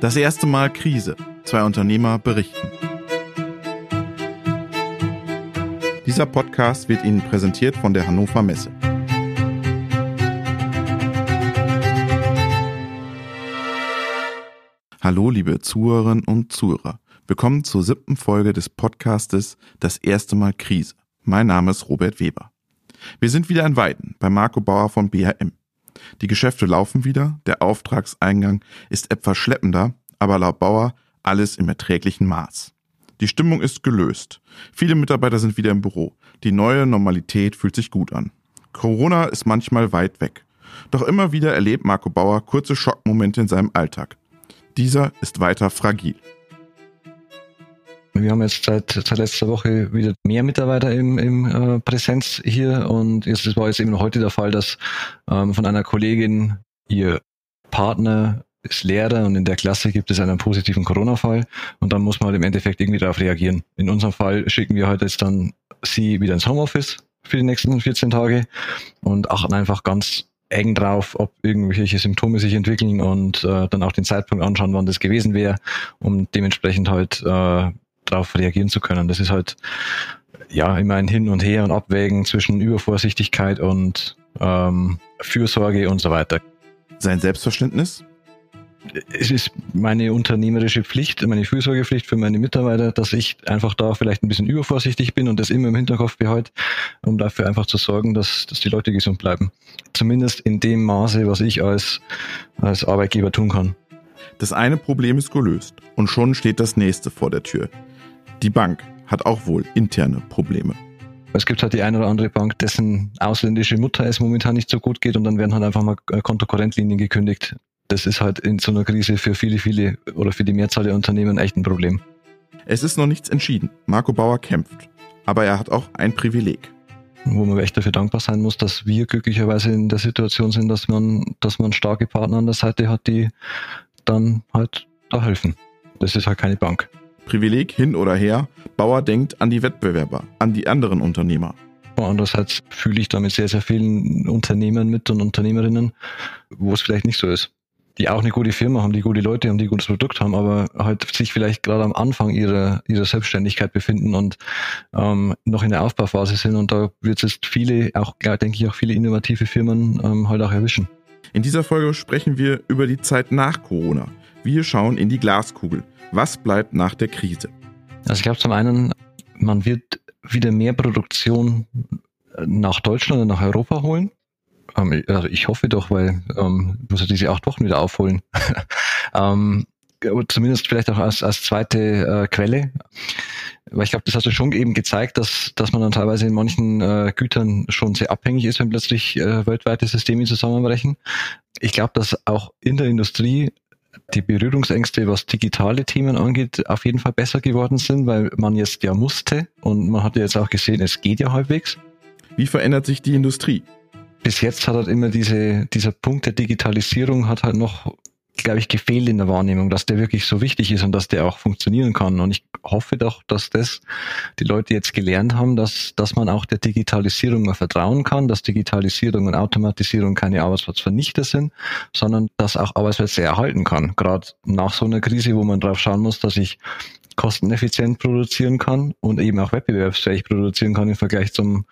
Das erste Mal Krise. Zwei Unternehmer berichten. Dieser Podcast wird Ihnen präsentiert von der Hannover Messe. Hallo, liebe Zuhörerinnen und Zuhörer. Willkommen zur siebten Folge des Podcastes Das erste Mal Krise. Mein Name ist Robert Weber. Wir sind wieder in Weiden bei Marco Bauer von BHM. Die Geschäfte laufen wieder, der Auftragseingang ist etwas schleppender, aber laut Bauer alles im erträglichen Maß. Die Stimmung ist gelöst. Viele Mitarbeiter sind wieder im Büro. Die neue Normalität fühlt sich gut an. Corona ist manchmal weit weg. Doch immer wieder erlebt Marco Bauer kurze Schockmomente in seinem Alltag. Dieser ist weiter fragil. Wir haben jetzt seit, seit letzter Woche wieder mehr Mitarbeiter im, im äh, Präsenz hier und es war jetzt eben heute der Fall, dass ähm, von einer Kollegin ihr Partner ist Lehrer und in der Klasse gibt es einen positiven Corona-Fall und dann muss man halt im Endeffekt irgendwie darauf reagieren. In unserem Fall schicken wir heute jetzt dann sie wieder ins Homeoffice für die nächsten 14 Tage und achten einfach ganz eng drauf, ob irgendwelche Symptome sich entwickeln und äh, dann auch den Zeitpunkt anschauen, wann das gewesen wäre, um dementsprechend halt äh, darauf reagieren zu können. Das ist halt ja immer ein Hin und Her und Abwägen zwischen Übervorsichtigkeit und ähm, Fürsorge und so weiter. Sein Selbstverständnis? Es ist meine unternehmerische Pflicht, meine Fürsorgepflicht für meine Mitarbeiter, dass ich einfach da vielleicht ein bisschen übervorsichtig bin und das immer im Hinterkopf behalte, um dafür einfach zu sorgen, dass, dass die Leute gesund bleiben. Zumindest in dem Maße, was ich als, als Arbeitgeber tun kann. Das eine Problem ist gelöst und schon steht das nächste vor der Tür. Die Bank hat auch wohl interne Probleme. Es gibt halt die eine oder andere Bank, dessen ausländische Mutter es momentan nicht so gut geht und dann werden halt einfach mal Kontokorrentlinien gekündigt. Das ist halt in so einer Krise für viele, viele oder für die Mehrzahl der Unternehmen echt ein Problem. Es ist noch nichts entschieden. Marco Bauer kämpft. Aber er hat auch ein Privileg. Wo man echt dafür dankbar sein muss, dass wir glücklicherweise in der Situation sind, dass man, dass man starke Partner an der Seite hat, die dann halt da helfen. Das ist halt keine Bank. Privileg hin oder her, Bauer denkt an die Wettbewerber, an die anderen Unternehmer. Andererseits fühle ich damit sehr, sehr vielen Unternehmern mit und Unternehmerinnen, wo es vielleicht nicht so ist. Die auch eine gute Firma haben, die gute Leute haben, die gutes Produkt haben, aber halt sich vielleicht gerade am Anfang ihrer, ihrer Selbstständigkeit befinden und ähm, noch in der Aufbauphase sind. Und da wird es viele, auch denke ich, auch viele innovative Firmen ähm, halt auch erwischen. In dieser Folge sprechen wir über die Zeit nach Corona. Wir schauen in die Glaskugel. Was bleibt nach der Krise? Also ich glaube zum einen, man wird wieder mehr Produktion nach Deutschland und nach Europa holen. Ähm, also ich hoffe doch, weil ähm, muss ja diese acht Wochen wieder aufholen. ähm, zumindest vielleicht auch als, als zweite äh, Quelle. Weil ich glaube, das hat ja schon eben gezeigt, dass, dass man dann teilweise in manchen äh, Gütern schon sehr abhängig ist, wenn plötzlich äh, weltweite Systeme zusammenbrechen. Ich glaube, dass auch in der Industrie die Berührungsängste, was digitale Themen angeht, auf jeden Fall besser geworden sind, weil man jetzt ja musste und man hat ja jetzt auch gesehen, es geht ja halbwegs. Wie verändert sich die Industrie? Bis jetzt hat halt immer diese, dieser Punkt der Digitalisierung hat halt noch glaube ich, gefehlt in der Wahrnehmung, dass der wirklich so wichtig ist und dass der auch funktionieren kann. Und ich hoffe doch, dass das die Leute jetzt gelernt haben, dass, dass man auch der Digitalisierung mal vertrauen kann, dass Digitalisierung und Automatisierung keine Arbeitsplatzvernichter sind, sondern dass auch Arbeitsplätze erhalten kann. Gerade nach so einer Krise, wo man drauf schauen muss, dass ich kosteneffizient produzieren kann und eben auch wettbewerbsfähig produzieren kann im Vergleich zum,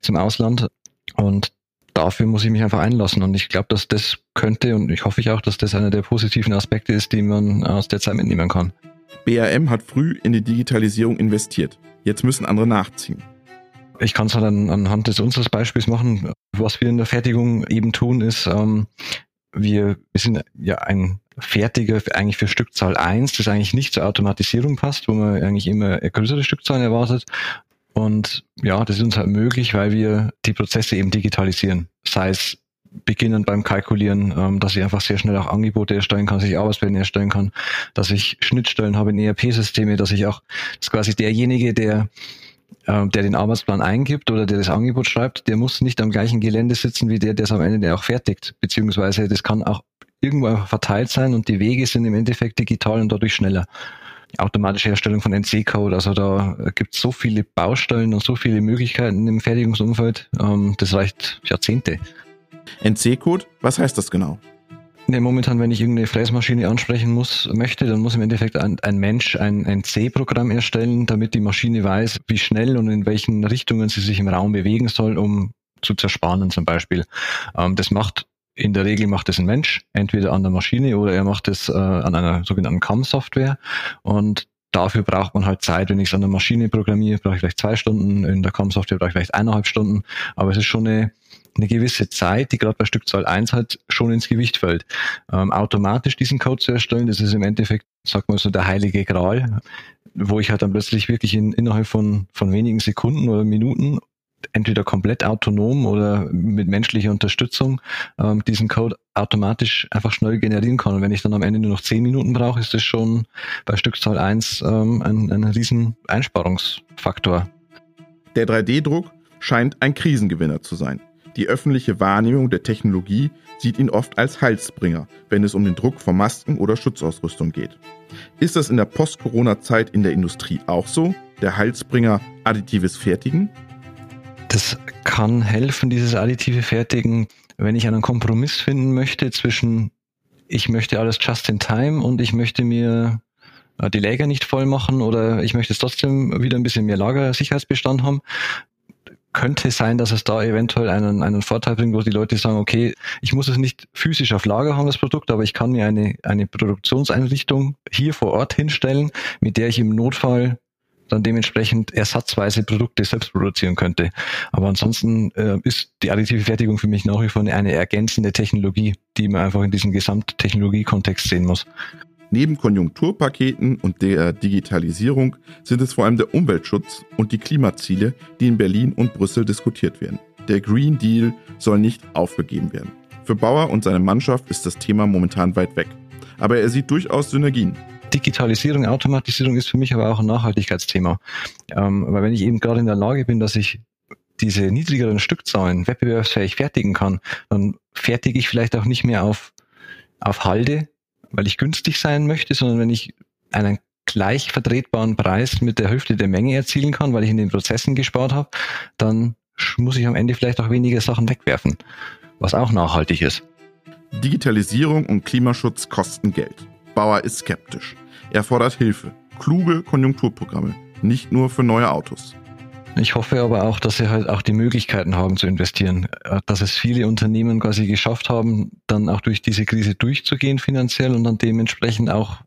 zum Ausland. Und dafür muss ich mich einfach einlassen. Und ich glaube, dass das könnte und ich hoffe ich auch, dass das einer der positiven Aspekte ist, die man aus der Zeit mitnehmen kann. BAM hat früh in die Digitalisierung investiert. Jetzt müssen andere nachziehen. Ich kann es halt anhand des unseres Beispiels machen. Was wir in der Fertigung eben tun, ist, ähm, wir, wir sind ja ein Fertiger eigentlich für Stückzahl 1, das eigentlich nicht zur Automatisierung passt, wo man eigentlich immer größere Stückzahlen erwartet. Und ja, das ist uns halt möglich, weil wir die Prozesse eben digitalisieren. Sei es beginnen beim Kalkulieren, ähm, dass ich einfach sehr schnell auch Angebote erstellen kann, dass ich Arbeitspläne erstellen kann, dass ich Schnittstellen habe in ERP-Systeme, dass ich auch, dass quasi derjenige, der äh, der den Arbeitsplan eingibt oder der das Angebot schreibt, der muss nicht am gleichen Gelände sitzen wie der, der es am Ende auch fertigt. Beziehungsweise das kann auch irgendwo verteilt sein und die Wege sind im Endeffekt digital und dadurch schneller automatische Herstellung von NC-Code. Also da gibt es so viele Baustellen und so viele Möglichkeiten im Fertigungsumfeld. Ähm, das reicht Jahrzehnte. NC-Code, was heißt das genau? Ne, momentan, wenn ich irgendeine Fräsmaschine ansprechen muss, möchte, dann muss im Endeffekt ein, ein Mensch ein, ein C-Programm erstellen, damit die Maschine weiß, wie schnell und in welchen Richtungen sie sich im Raum bewegen soll, um zu zersparen zum Beispiel. Ähm, das macht in der Regel macht es ein Mensch, entweder an der Maschine oder er macht es äh, an einer sogenannten CAM-Software. Und dafür braucht man halt Zeit. Wenn ich es an der Maschine programmiere, brauche ich vielleicht zwei Stunden, in der CAM-Software brauche ich vielleicht eineinhalb Stunden. Aber es ist schon eine, eine gewisse Zeit, die gerade bei Stückzahl 1 halt schon ins Gewicht fällt. Ähm, automatisch diesen Code zu erstellen, das ist im Endeffekt, sag mal so, der heilige Gral, wo ich halt dann plötzlich wirklich in, innerhalb von, von wenigen Sekunden oder Minuten entweder komplett autonom oder mit menschlicher Unterstützung ähm, diesen Code automatisch einfach schnell generieren kann. Und wenn ich dann am Ende nur noch zehn Minuten brauche, ist das schon bei Stückzahl 1 ähm, ein, ein riesen Einsparungsfaktor. Der 3D-Druck scheint ein Krisengewinner zu sein. Die öffentliche Wahrnehmung der Technologie sieht ihn oft als Heilsbringer, wenn es um den Druck von Masken oder Schutzausrüstung geht. Ist das in der Post-Corona-Zeit in der Industrie auch so? Der Heilsbringer additives Fertigen? Das kann helfen, dieses additive Fertigen, wenn ich einen Kompromiss finden möchte zwischen ich möchte alles just in time und ich möchte mir äh, die Läger nicht voll machen oder ich möchte es trotzdem wieder ein bisschen mehr Lagersicherheitsbestand haben. Könnte sein, dass es da eventuell einen, einen Vorteil bringt, wo die Leute sagen, okay, ich muss es nicht physisch auf Lager haben, das Produkt, aber ich kann mir eine, eine Produktionseinrichtung hier vor Ort hinstellen, mit der ich im Notfall dann dementsprechend ersatzweise Produkte selbst produzieren könnte. Aber ansonsten äh, ist die additive Fertigung für mich nach wie vor eine, eine ergänzende Technologie, die man einfach in diesem Gesamttechnologiekontext sehen muss. Neben Konjunkturpaketen und der Digitalisierung sind es vor allem der Umweltschutz und die Klimaziele, die in Berlin und Brüssel diskutiert werden. Der Green Deal soll nicht aufgegeben werden. Für Bauer und seine Mannschaft ist das Thema momentan weit weg. Aber er sieht durchaus Synergien. Digitalisierung, Automatisierung ist für mich aber auch ein Nachhaltigkeitsthema. Ähm, weil wenn ich eben gerade in der Lage bin, dass ich diese niedrigeren Stückzahlen wettbewerbsfähig fertigen kann, dann fertige ich vielleicht auch nicht mehr auf, auf Halde, weil ich günstig sein möchte, sondern wenn ich einen gleich vertretbaren Preis mit der Hälfte der Menge erzielen kann, weil ich in den Prozessen gespart habe, dann muss ich am Ende vielleicht auch weniger Sachen wegwerfen, was auch nachhaltig ist. Digitalisierung und Klimaschutz kosten Geld. Bauer ist skeptisch. Er fordert Hilfe, kluge Konjunkturprogramme, nicht nur für neue Autos. Ich hoffe aber auch, dass sie halt auch die Möglichkeiten haben zu investieren, äh, dass es viele Unternehmen quasi geschafft haben, dann auch durch diese Krise durchzugehen finanziell und dann dementsprechend auch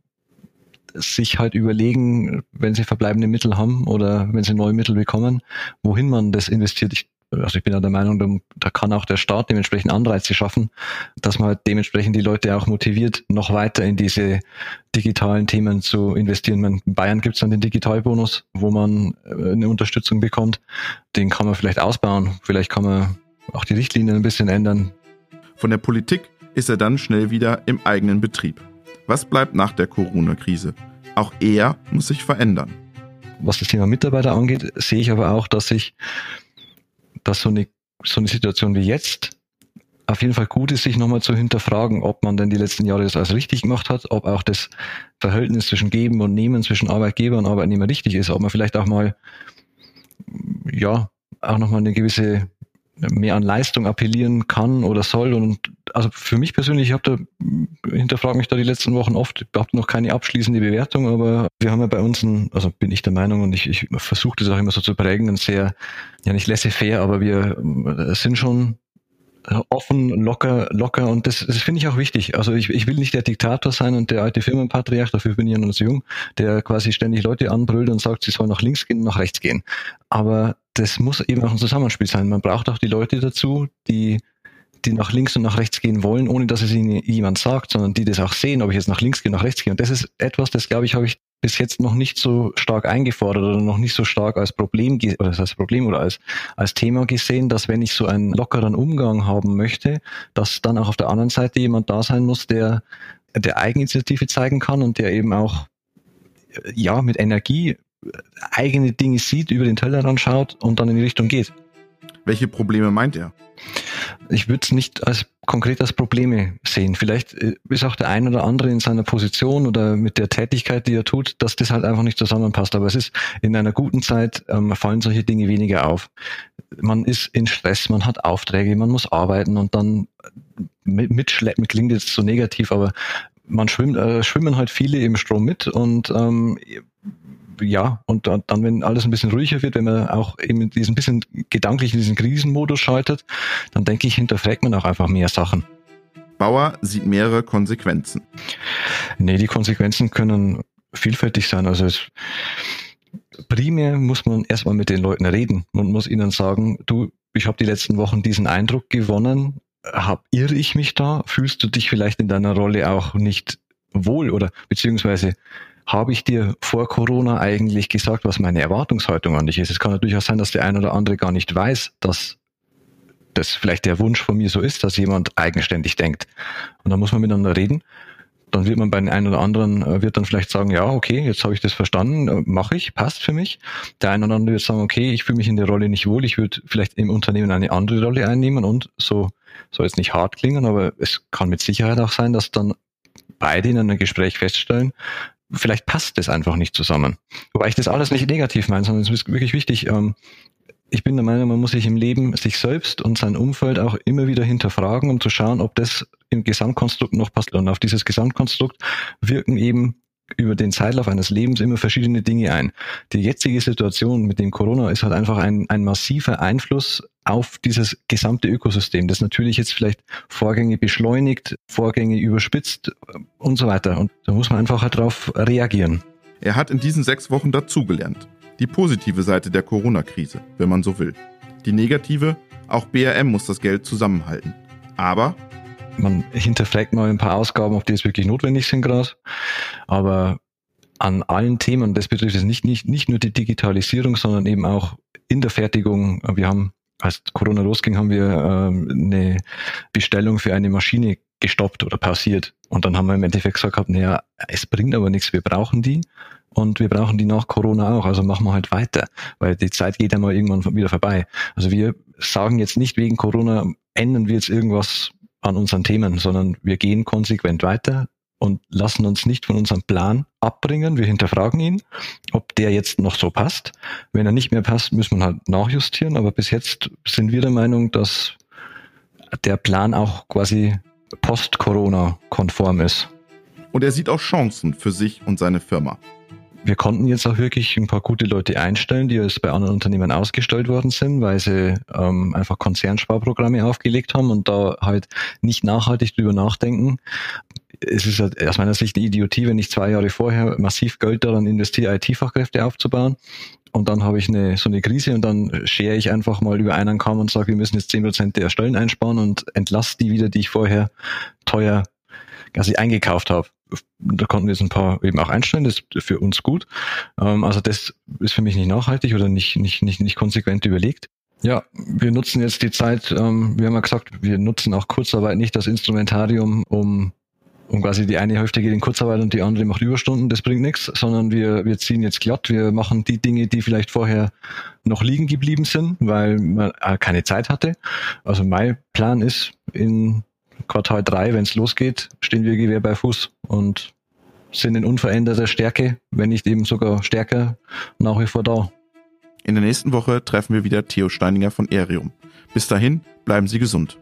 sich halt überlegen, wenn sie verbleibende Mittel haben oder wenn sie neue Mittel bekommen, wohin man das investiert. Ich also ich bin ja der Meinung, da, kann auch der Staat dementsprechend Anreize schaffen, dass man halt dementsprechend die Leute auch motiviert, noch weiter in diese digitalen Themen zu investieren. In Bayern gibt es dann den Digitalbonus, wo man äh, eine Unterstützung bekommt. Den kann man vielleicht ausbauen. Vielleicht kann man auch die Richtlinien ein bisschen ändern. Von der Politik ist er dann schnell wieder im eigenen Betrieb. Was bleibt nach der Corona-Krise? Auch er muss sich verändern. Was das Thema Mitarbeiter angeht, sehe ich aber auch, dass sich dass so eine, so eine Situation wie jetzt auf jeden Fall gut ist, sich nochmal zu hinterfragen, ob man denn die letzten Jahre das alles richtig gemacht hat, ob auch das Verhältnis zwischen Geben und Nehmen, zwischen Arbeitgeber und Arbeitnehmer richtig ist, ob man vielleicht auch mal, ja, auch nochmal eine gewisse mehr an Leistung appellieren kann oder soll. Und also für mich persönlich, ich habe da hinterfrage mich da die letzten Wochen oft, ich habe noch keine abschließende Bewertung, aber wir haben ja bei uns ein, also bin ich der Meinung und ich, ich versuche das auch immer so zu prägen, ein sehr, ja nicht laissez-faire, aber wir sind schon offen, locker, locker und das, das finde ich auch wichtig. Also ich, ich will nicht der Diktator sein und der alte Firmenpatriarch, dafür bin ich ja noch so jung, der quasi ständig Leute anbrüllt und sagt, sie sollen nach links gehen nach rechts gehen. Aber das muss eben auch ein Zusammenspiel sein. Man braucht auch die Leute dazu, die die nach links und nach rechts gehen wollen, ohne dass es ihnen jemand sagt, sondern die das auch sehen, ob ich jetzt nach links gehe, nach rechts gehe. Und das ist etwas, das glaube ich, habe ich bis jetzt noch nicht so stark eingefordert oder noch nicht so stark als Problem oder als Problem oder als als Thema gesehen, dass wenn ich so einen lockeren Umgang haben möchte, dass dann auch auf der anderen Seite jemand da sein muss, der der Eigeninitiative zeigen kann und der eben auch ja mit Energie eigene Dinge sieht, über den Tellerrand schaut und dann in die Richtung geht. Welche Probleme meint er? Ich würde es nicht als konkret als Probleme sehen. Vielleicht äh, ist auch der ein oder andere in seiner Position oder mit der Tätigkeit, die er tut, dass das halt einfach nicht zusammenpasst. Aber es ist in einer guten Zeit ähm, fallen solche Dinge weniger auf. Man ist in Stress, man hat Aufträge, man muss arbeiten und dann mitschleppen klingt jetzt so negativ, aber man schwimmt, äh, schwimmen halt viele im Strom mit und ähm, ja, und dann, wenn alles ein bisschen ruhiger wird, wenn man auch eben diesen bisschen gedanklich in diesen Krisenmodus schaltet, dann denke ich, hinterfragt man auch einfach mehr Sachen. Bauer sieht mehrere Konsequenzen. Nee, die Konsequenzen können vielfältig sein. Also es, primär muss man erstmal mit den Leuten reden und muss ihnen sagen, du, ich habe die letzten Wochen diesen Eindruck gewonnen, hab irre ich mich da? Fühlst du dich vielleicht in deiner Rolle auch nicht wohl oder beziehungsweise habe ich dir vor Corona eigentlich gesagt, was meine Erwartungshaltung an dich ist? Es kann natürlich auch sein, dass der ein oder andere gar nicht weiß, dass das vielleicht der Wunsch von mir so ist, dass jemand eigenständig denkt. Und dann muss man miteinander reden. Dann wird man bei den einen oder anderen, äh, wird dann vielleicht sagen, ja, okay, jetzt habe ich das verstanden, äh, mache ich, passt für mich. Der eine oder andere wird sagen, okay, ich fühle mich in der Rolle nicht wohl, ich würde vielleicht im Unternehmen eine andere Rolle einnehmen und so soll jetzt nicht hart klingen, aber es kann mit Sicherheit auch sein, dass dann beide in einem Gespräch feststellen, vielleicht passt das einfach nicht zusammen. Wobei ich das alles nicht negativ meine, sondern es ist wirklich wichtig. Ähm, ich bin der Meinung, man muss sich im Leben sich selbst und sein Umfeld auch immer wieder hinterfragen, um zu schauen, ob das im Gesamtkonstrukt noch passt. Und auf dieses Gesamtkonstrukt wirken eben über den Zeitlauf eines Lebens immer verschiedene Dinge ein. Die jetzige Situation mit dem Corona ist halt einfach ein, ein massiver Einfluss auf dieses gesamte Ökosystem, das natürlich jetzt vielleicht Vorgänge beschleunigt, Vorgänge überspitzt und so weiter. Und da muss man einfach halt drauf reagieren. Er hat in diesen sechs Wochen dazugelernt. Die positive Seite der Corona-Krise, wenn man so will. Die negative, auch BRM muss das Geld zusammenhalten. Aber man hinterfragt mal ein paar Ausgaben, ob die jetzt wirklich notwendig sind gerade. Aber an allen Themen, das betrifft jetzt nicht, nicht, nicht nur die Digitalisierung, sondern eben auch in der Fertigung. Wir haben, als Corona losging, haben wir ähm, eine Bestellung für eine Maschine gestoppt oder pausiert. Und dann haben wir im Endeffekt gesagt, naja, es bringt aber nichts, wir brauchen die. Und wir brauchen die nach Corona auch, also machen wir halt weiter, weil die Zeit geht einmal irgendwann wieder vorbei. Also wir sagen jetzt nicht wegen Corona ändern wir jetzt irgendwas an unseren Themen, sondern wir gehen konsequent weiter und lassen uns nicht von unserem Plan abbringen. Wir hinterfragen ihn, ob der jetzt noch so passt. Wenn er nicht mehr passt, müssen wir halt nachjustieren. Aber bis jetzt sind wir der Meinung, dass der Plan auch quasi post-Corona konform ist. Und er sieht auch Chancen für sich und seine Firma wir konnten jetzt auch wirklich ein paar gute Leute einstellen, die jetzt bei anderen Unternehmen ausgestellt worden sind, weil sie ähm, einfach Konzernsparprogramme aufgelegt haben und da halt nicht nachhaltig drüber nachdenken. Es ist halt aus meiner Sicht eine Idiotie, wenn ich zwei Jahre vorher massiv Geld daran investiere, IT-Fachkräfte aufzubauen und dann habe ich eine so eine Krise und dann schere ich einfach mal über einen Kamm und sage, wir müssen jetzt zehn Prozent der Stellen einsparen und entlasse die wieder, die ich vorher teuer quasi eingekauft habe. Da konnten wir jetzt ein paar eben auch einstellen, das ist für uns gut. Ähm, also das ist für mich nicht nachhaltig oder nicht, nicht, nicht, nicht konsequent überlegt. Ja, wir nutzen jetzt die Zeit, ähm, wir haben ja gesagt, wir nutzen auch Kurzarbeit nicht das Instrumentarium, um um quasi die eine Hälfte geht in Kurzarbeit und die andere macht Überstunden, das bringt nichts, sondern wir, wir ziehen jetzt glatt, wir machen die Dinge, die vielleicht vorher noch liegen geblieben sind, weil man keine Zeit hatte. Also mein Plan ist, in Quartal 3, wenn es losgeht, stehen wir Gewehr bei Fuß und sind in unveränderter Stärke, wenn nicht eben sogar stärker, nach wie vor da. In der nächsten Woche treffen wir wieder Theo Steininger von Erium. Bis dahin, bleiben Sie gesund.